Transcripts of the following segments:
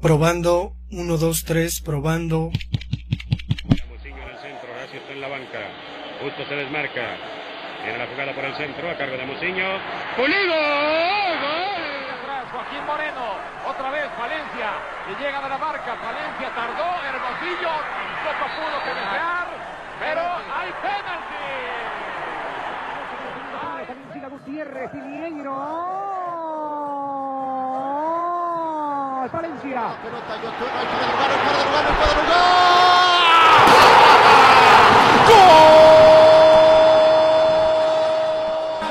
Probando, 1, 2, 3, probando. Muciño en el centro, Horacio está en la banca. Justo se desmarca. Viene la jugada por el centro, a cargo de Muciño. ¡Pulido! ¡Gol! Joaquín Moreno. Otra vez Valencia. Y llega de la marca. Valencia tardó. Hermosillo. Poco pudo que desear. Pero hay penalti. Valencia Gutiérrez y Mineiro. Valencia. Pelota, Yotun, no hay fuera de lugar, no hay fuera de lugar, no hay fuera de lugar.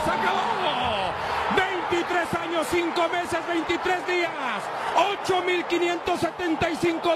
¡Se acabó! 23 años, 5 meses, 23 días.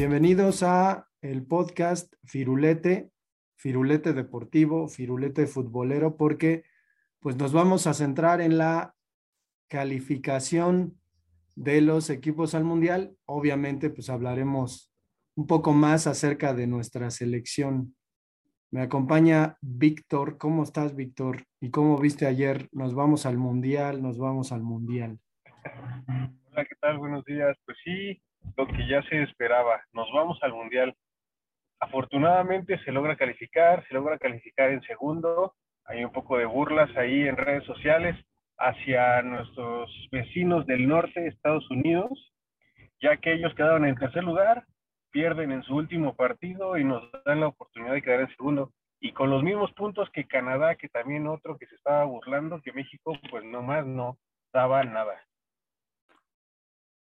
Bienvenidos a el podcast Firulete, Firulete Deportivo, Firulete Futbolero, porque pues nos vamos a centrar en la calificación de los equipos al Mundial. Obviamente, pues hablaremos un poco más acerca de nuestra selección. Me acompaña Víctor. ¿Cómo estás, Víctor? ¿Y cómo viste ayer? Nos vamos al Mundial, nos vamos al Mundial. Hola, ¿qué tal? Buenos días. Pues sí, lo que ya se esperaba. Nos vamos al Mundial. Afortunadamente se logra calificar, se logra calificar en segundo. Hay un poco de burlas ahí en redes sociales hacia nuestros vecinos del norte, Estados Unidos, ya que ellos quedaron en tercer lugar, pierden en su último partido y nos dan la oportunidad de quedar en segundo. Y con los mismos puntos que Canadá, que también otro que se estaba burlando, que México pues nomás no daba nada.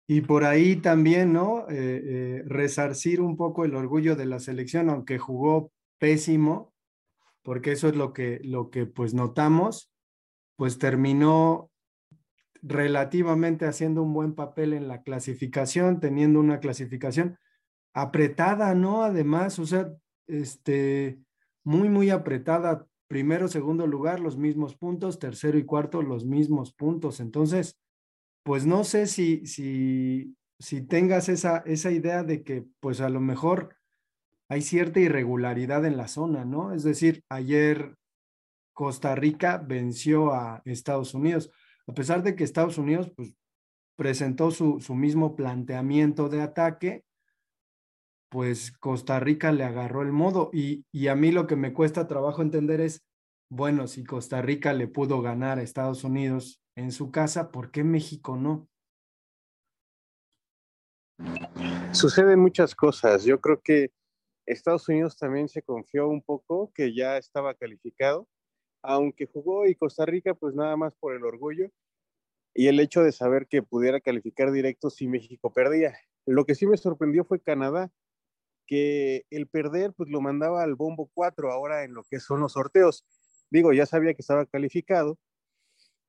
Y por ahí también, ¿no? Eh, eh, resarcir un poco el orgullo de la selección, aunque jugó pésimo, porque eso es lo que, lo que pues notamos, pues terminó relativamente haciendo un buen papel en la clasificación, teniendo una clasificación apretada, ¿no? Además, o sea, este, muy, muy apretada. Primero, segundo lugar, los mismos puntos, tercero y cuarto, los mismos puntos. Entonces, pues no sé si, si, tengas esa, esa idea de que pues a lo mejor hay cierta irregularidad en la zona, ¿no? Es decir, ayer Costa Rica venció a Estados Unidos, a pesar de que Estados Unidos pues presentó su, su mismo planteamiento de ataque, pues Costa Rica le agarró el modo y, y a mí lo que me cuesta trabajo entender es, bueno, si Costa Rica le pudo ganar a Estados Unidos en su casa, ¿por qué México no? Suceden muchas cosas. Yo creo que Estados Unidos también se confió un poco que ya estaba calificado, aunque jugó y Costa Rica pues nada más por el orgullo y el hecho de saber que pudiera calificar directo si México perdía. Lo que sí me sorprendió fue Canadá, que el perder pues lo mandaba al bombo 4 ahora en lo que son los sorteos. Digo, ya sabía que estaba calificado,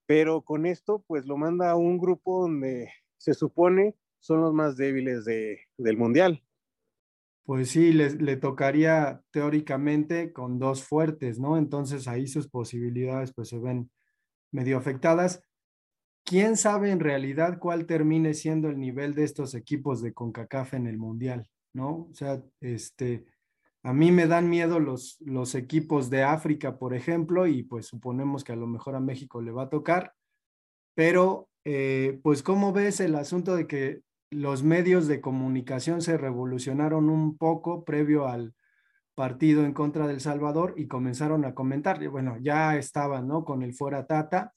pero con esto pues lo manda a un grupo donde se supone son los más débiles de, del mundial. Pues sí, le, le, tocaría teóricamente con dos fuertes, ¿no? Entonces ahí sus posibilidades pues se ven medio afectadas. ¿Quién sabe en realidad cuál termine siendo el nivel de estos equipos de CONCACAF en el mundial, ¿no? O sea, este, a mí me dan miedo los, los equipos de África, por ejemplo, y pues suponemos que a lo mejor a México le va a tocar, pero eh, pues ¿cómo ves el asunto de que los medios de comunicación se revolucionaron un poco previo al partido en contra del Salvador y comenzaron a comentar, bueno, ya estaban, ¿no? Con el fuera Tata,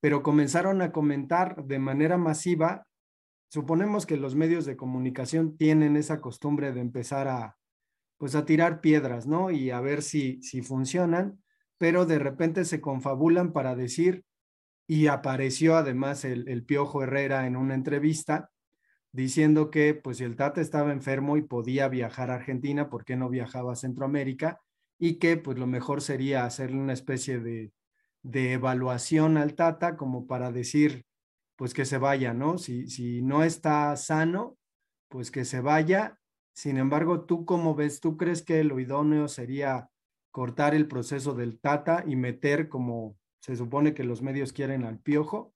pero comenzaron a comentar de manera masiva. Suponemos que los medios de comunicación tienen esa costumbre de empezar a, pues a tirar piedras, ¿no? Y a ver si, si funcionan, pero de repente se confabulan para decir, y apareció además el, el Piojo Herrera en una entrevista diciendo que pues si el Tata estaba enfermo y podía viajar a Argentina, ¿por qué no viajaba a Centroamérica? y que pues lo mejor sería hacerle una especie de, de evaluación al Tata como para decir pues que se vaya, ¿no? Si, si no está sano, pues que se vaya. Sin embargo, ¿tú cómo ves? ¿Tú crees que lo idóneo sería cortar el proceso del Tata y meter como se supone que los medios quieren al piojo?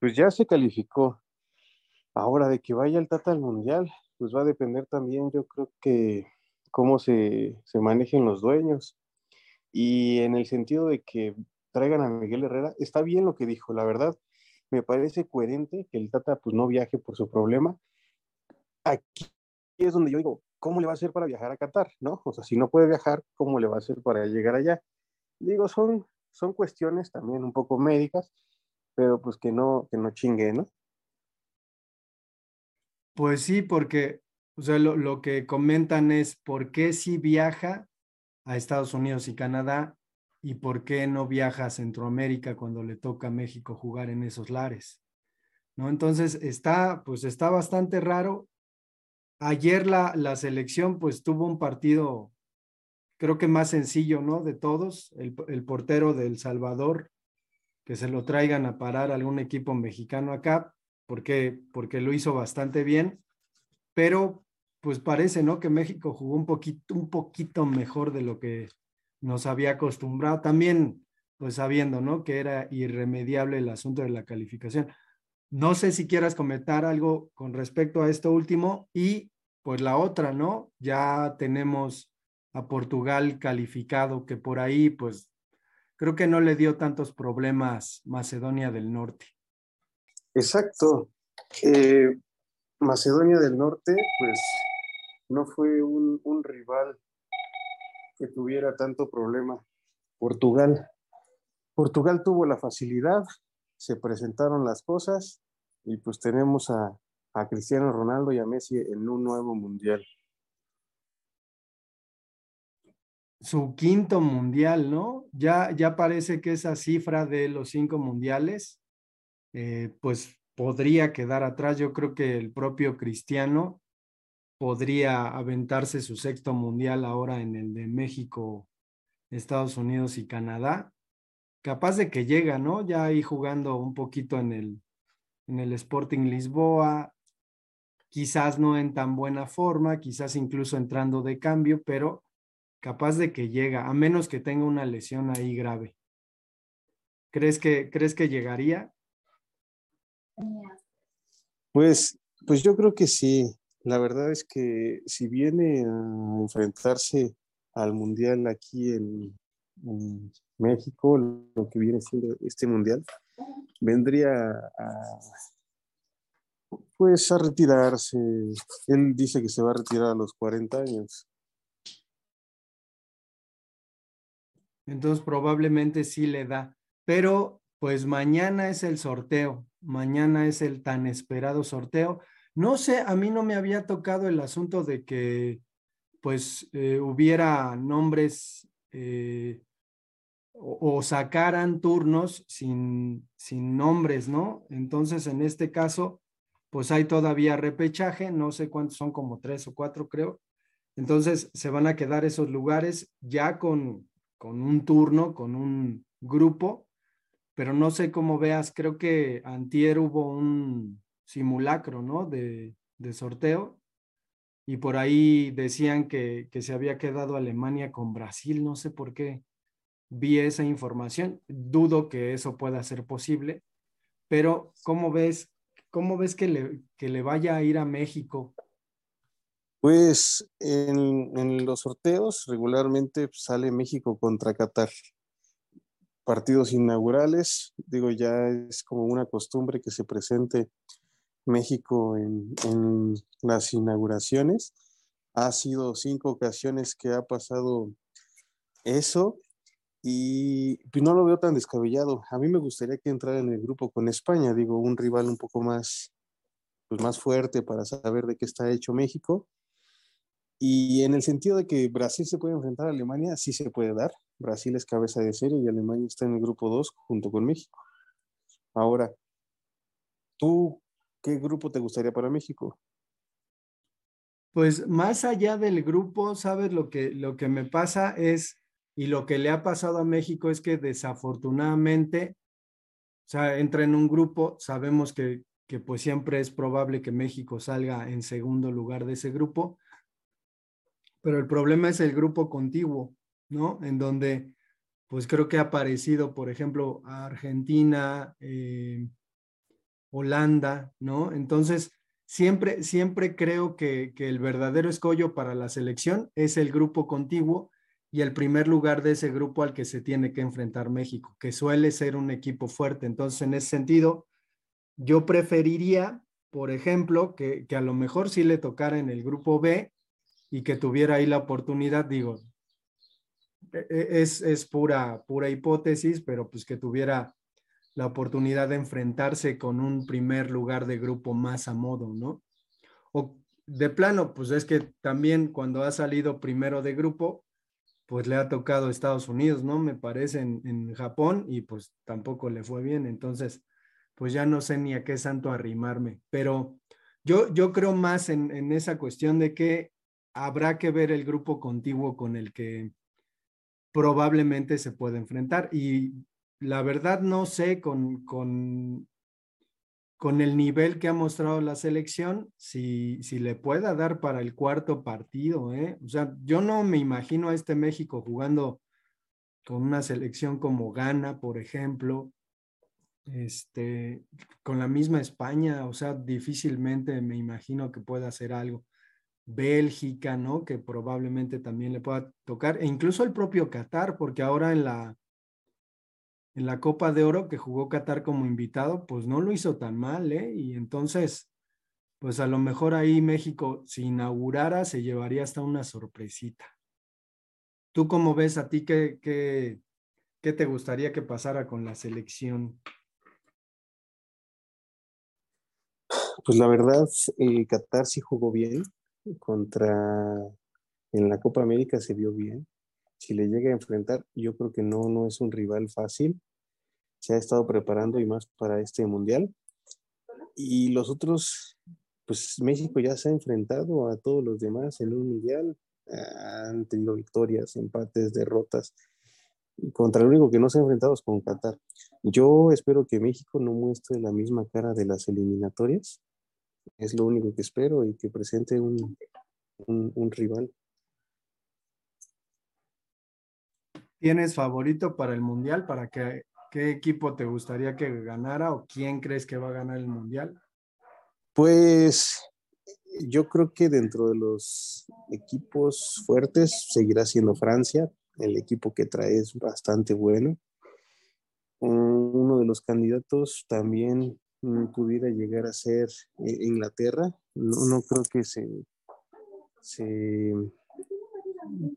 Pues ya se calificó. Ahora de que vaya el Tata al Mundial, pues va a depender también, yo creo que cómo se, se manejen los dueños. Y en el sentido de que traigan a Miguel Herrera, está bien lo que dijo, la verdad, me parece coherente que el Tata pues no viaje por su problema. Aquí es donde yo digo, ¿cómo le va a hacer para viajar a Qatar? ¿No? O sea, si no puede viajar, ¿cómo le va a hacer para llegar allá? Digo, son, son cuestiones también un poco médicas, pero pues que no, que no chingue, ¿no? Pues sí, porque, o sea, lo, lo que comentan es por qué si viaja a Estados Unidos y Canadá y por qué no viaja a Centroamérica cuando le toca a México jugar en esos lares. ¿No? Entonces está, pues está bastante raro. Ayer la, la selección pues tuvo un partido, creo que más sencillo, ¿no? De todos, el, el portero del Salvador, que se lo traigan a parar algún equipo mexicano acá, porque, porque lo hizo bastante bien, pero pues parece, ¿no? Que México jugó un poquito, un poquito mejor de lo que nos había acostumbrado, también pues sabiendo, ¿no? Que era irremediable el asunto de la calificación. No sé si quieras comentar algo con respecto a esto último y pues la otra, ¿no? Ya tenemos a Portugal calificado, que por ahí pues creo que no le dio tantos problemas Macedonia del Norte. Exacto. Eh, Macedonia del Norte, pues no fue un, un rival que tuviera tanto problema. Portugal. Portugal tuvo la facilidad, se presentaron las cosas y pues tenemos a, a Cristiano Ronaldo y a Messi en un nuevo mundial. Su quinto mundial, ¿no? Ya, ya parece que esa cifra de los cinco mundiales, eh, pues podría quedar atrás. Yo creo que el propio Cristiano podría aventarse su sexto mundial ahora en el de México, Estados Unidos y Canadá. Capaz de que llega, ¿no? Ya ahí jugando un poquito en el, en el Sporting Lisboa, quizás no en tan buena forma, quizás incluso entrando de cambio, pero capaz de que llega, a menos que tenga una lesión ahí grave. ¿Crees que, crees que llegaría? Pues, pues yo creo que sí. La verdad es que si viene a enfrentarse al Mundial aquí en, México, lo que viene siendo este Mundial, vendría a, pues a retirarse. Él dice que se va a retirar a los 40 años. Entonces probablemente sí le da, pero pues mañana es el sorteo, mañana es el tan esperado sorteo. No sé, a mí no me había tocado el asunto de que pues eh, hubiera nombres eh, o, o, sacaran turnos sin, sin nombres, ¿no? Entonces, en este caso, pues hay todavía repechaje, no sé cuántos son, como tres o cuatro, creo. Entonces, se van a quedar esos lugares ya con, con un turno, con un grupo, pero no sé cómo veas, creo que antier hubo un, simulacro, ¿no? De, de sorteo. Y por ahí decían que, que, se había quedado Alemania con Brasil, no sé por qué vi esa información. Dudo que eso pueda ser posible, pero ¿cómo ves, cómo ves que, le, que le vaya a ir a México? Pues en, en los sorteos regularmente sale México contra Qatar. Partidos inaugurales, digo, ya es como una costumbre que se presente México en, en, las inauguraciones. Ha sido cinco ocasiones que ha pasado eso y pues no lo veo tan descabellado. A mí me gustaría que entrara en el grupo con España, digo, un rival un poco más, pues más fuerte para saber de qué está hecho México. Y en el sentido de que Brasil se puede enfrentar a Alemania, sí se puede dar. Brasil es cabeza de serie y Alemania está en el grupo 2 junto con México. Ahora, ¿tú ¿Qué grupo te gustaría para México? Pues más allá del grupo, ¿sabes? Lo que, lo que me pasa es, y lo que le ha pasado a México es que desafortunadamente, o sea, entra en un grupo, sabemos que, que pues siempre es probable que México salga en segundo lugar de ese grupo, pero el problema es el grupo contiguo, ¿no? En donde, pues creo que ha aparecido, por ejemplo, Argentina, eh, Holanda, ¿no? Entonces, siempre, siempre creo que, que, el verdadero escollo para la selección es el grupo contiguo y el primer lugar de ese grupo al que se tiene que enfrentar México, que suele ser un equipo fuerte. Entonces, en ese sentido, yo preferiría, por ejemplo, que, que a lo mejor sí le tocara en el grupo B y que tuviera ahí la oportunidad, digo, e, e, es, es pura, pura hipótesis, pero pues que tuviera la oportunidad de enfrentarse con un primer lugar de grupo más a modo, ¿no? O de plano, pues es que también cuando ha salido primero de grupo, pues le ha tocado Estados Unidos, ¿no? Me parece en, en, Japón y pues tampoco le fue bien. Entonces, pues ya no sé ni a qué santo arrimarme, pero yo, yo creo más en, en esa cuestión de que habrá que ver el grupo contiguo con el que probablemente se puede enfrentar. Y la verdad no sé con, con, con el nivel que ha mostrado la selección, si, si le pueda dar para el cuarto partido. ¿eh? O sea, yo no me imagino a este México jugando con una selección como Ghana, por ejemplo, este, con la misma España, o sea, difícilmente me imagino que pueda hacer algo. Bélgica, ¿no? Que probablemente también le pueda tocar, e incluso el propio Qatar, porque ahora en la, en la Copa de Oro que jugó Qatar como invitado, pues no lo hizo tan mal, ¿eh? Y entonces, pues a lo mejor ahí México, si inaugurara, se llevaría hasta una sorpresita. ¿Tú cómo ves a ti qué, qué, qué te gustaría que pasara con la selección? Pues la verdad, eh, Qatar sí jugó bien contra en la Copa América se vio bien si le llega a enfrentar, yo creo que no, no es un rival fácil. Se ha estado preparando y más para este mundial. Y los otros, pues México ya se ha enfrentado a todos los demás en un mundial. Han tenido victorias, empates, derrotas. Contra el único que no se ha enfrentado es con Qatar. Yo espero que México no muestre la misma cara de las eliminatorias. Es lo único que espero y que presente un, un, un rival. ¿Tienes favorito para el Mundial? ¿Para qué, equipo te gustaría que ganara o quién crees que va a ganar el Mundial? Pues yo creo que dentro de los equipos fuertes seguirá siendo Francia. El equipo que trae es bastante bueno. Uno de los candidatos también pudiera llegar a ser eh, Inglaterra. No, no creo que se, se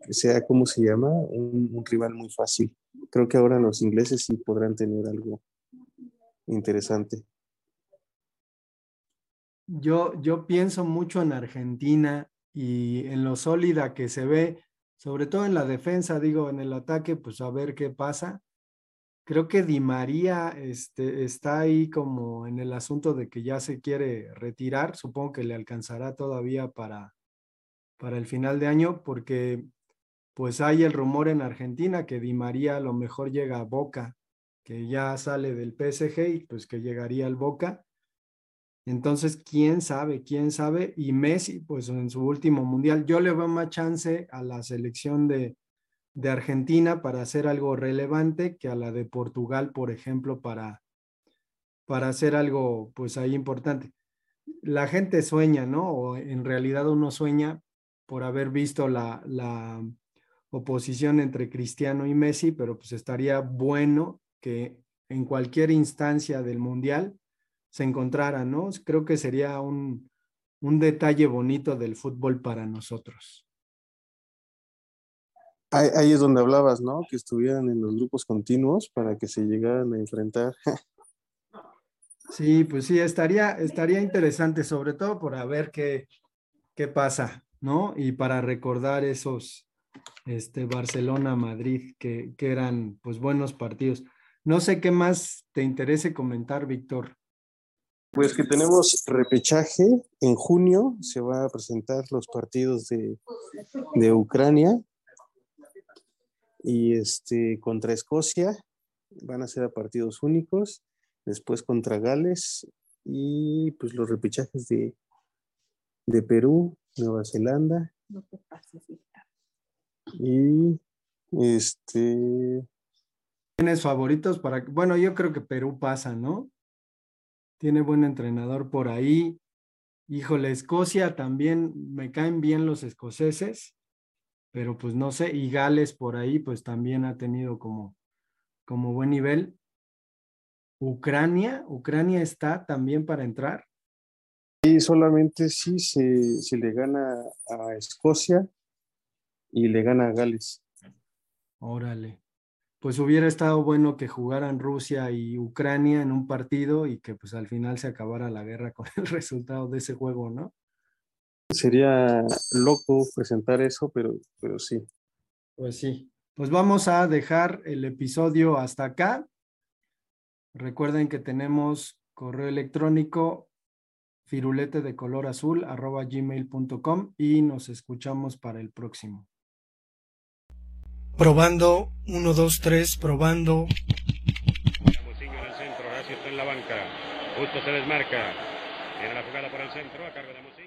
sea, ¿cómo se llama? Un, un, rival muy fácil. Creo que ahora los ingleses sí podrán tener algo interesante. Yo, yo pienso mucho en Argentina y en lo sólida que se ve, sobre todo en la defensa, digo, en el ataque, pues a ver qué pasa. Creo que Di María este, está ahí como en el asunto de que ya se quiere retirar. Supongo que le alcanzará todavía para, para el final de año, porque pues hay el rumor en Argentina que Di María a lo mejor llega a Boca, que ya sale del PSG y pues que llegaría al Boca. Entonces, quién sabe, quién sabe. Y Messi, pues en su último mundial, yo le veo más chance a la selección de, de Argentina para hacer algo relevante que a la de Portugal, por ejemplo, para, para hacer algo pues ahí importante. La gente sueña, ¿no? O en realidad uno sueña por haber visto la, la oposición entre Cristiano y Messi, pero pues estaría bueno que en cualquier instancia del Mundial se encontrara, ¿no? Creo que sería un, un detalle bonito del fútbol para nosotros. Ahí, ahí, es donde hablabas, ¿no? Que estuvieran en los grupos continuos para que se llegaran a enfrentar. sí, pues sí, estaría, estaría interesante, sobre todo por ver qué, qué pasa, ¿no? Y para recordar esos este, Barcelona-Madrid, que, que eran pues buenos partidos. No sé qué más te interese comentar, Víctor. Pues que tenemos repechaje en junio, se van a presentar los partidos de, de Ucrania y este contra Escocia, van a ser a partidos únicos, después contra Gales y pues los repechajes de, de Perú, Nueva Zelanda y este ¿Tienes favoritos para bueno, yo creo que Perú pasa, ¿no? Tiene buen entrenador por ahí. Híjole, Escocia también me caen bien los escoceses, pero pues no sé, y Gales por ahí pues también ha tenido como como buen nivel. Ucrania, Ucrania está también para entrar. Y solamente si se, se le gana a Escocia y le gana a Gales. Órale. Pues hubiera estado bueno que jugaran Rusia y Ucrania en un partido y que pues al final se acabara la guerra con el resultado de ese juego, ¿no? Sería loco presentar eso, pero, pero sí. Pues sí. Pues vamos a dejar el episodio hasta acá. Recuerden que tenemos correo electrónico firulete de color azul arroba gmail.com y nos escuchamos para el próximo. Probando, 1, 2, 3, probando. Muciño en el centro, Horacio está en la banca. Justo se desmarca. Viene la jugada por el centro a cargo de Muciño.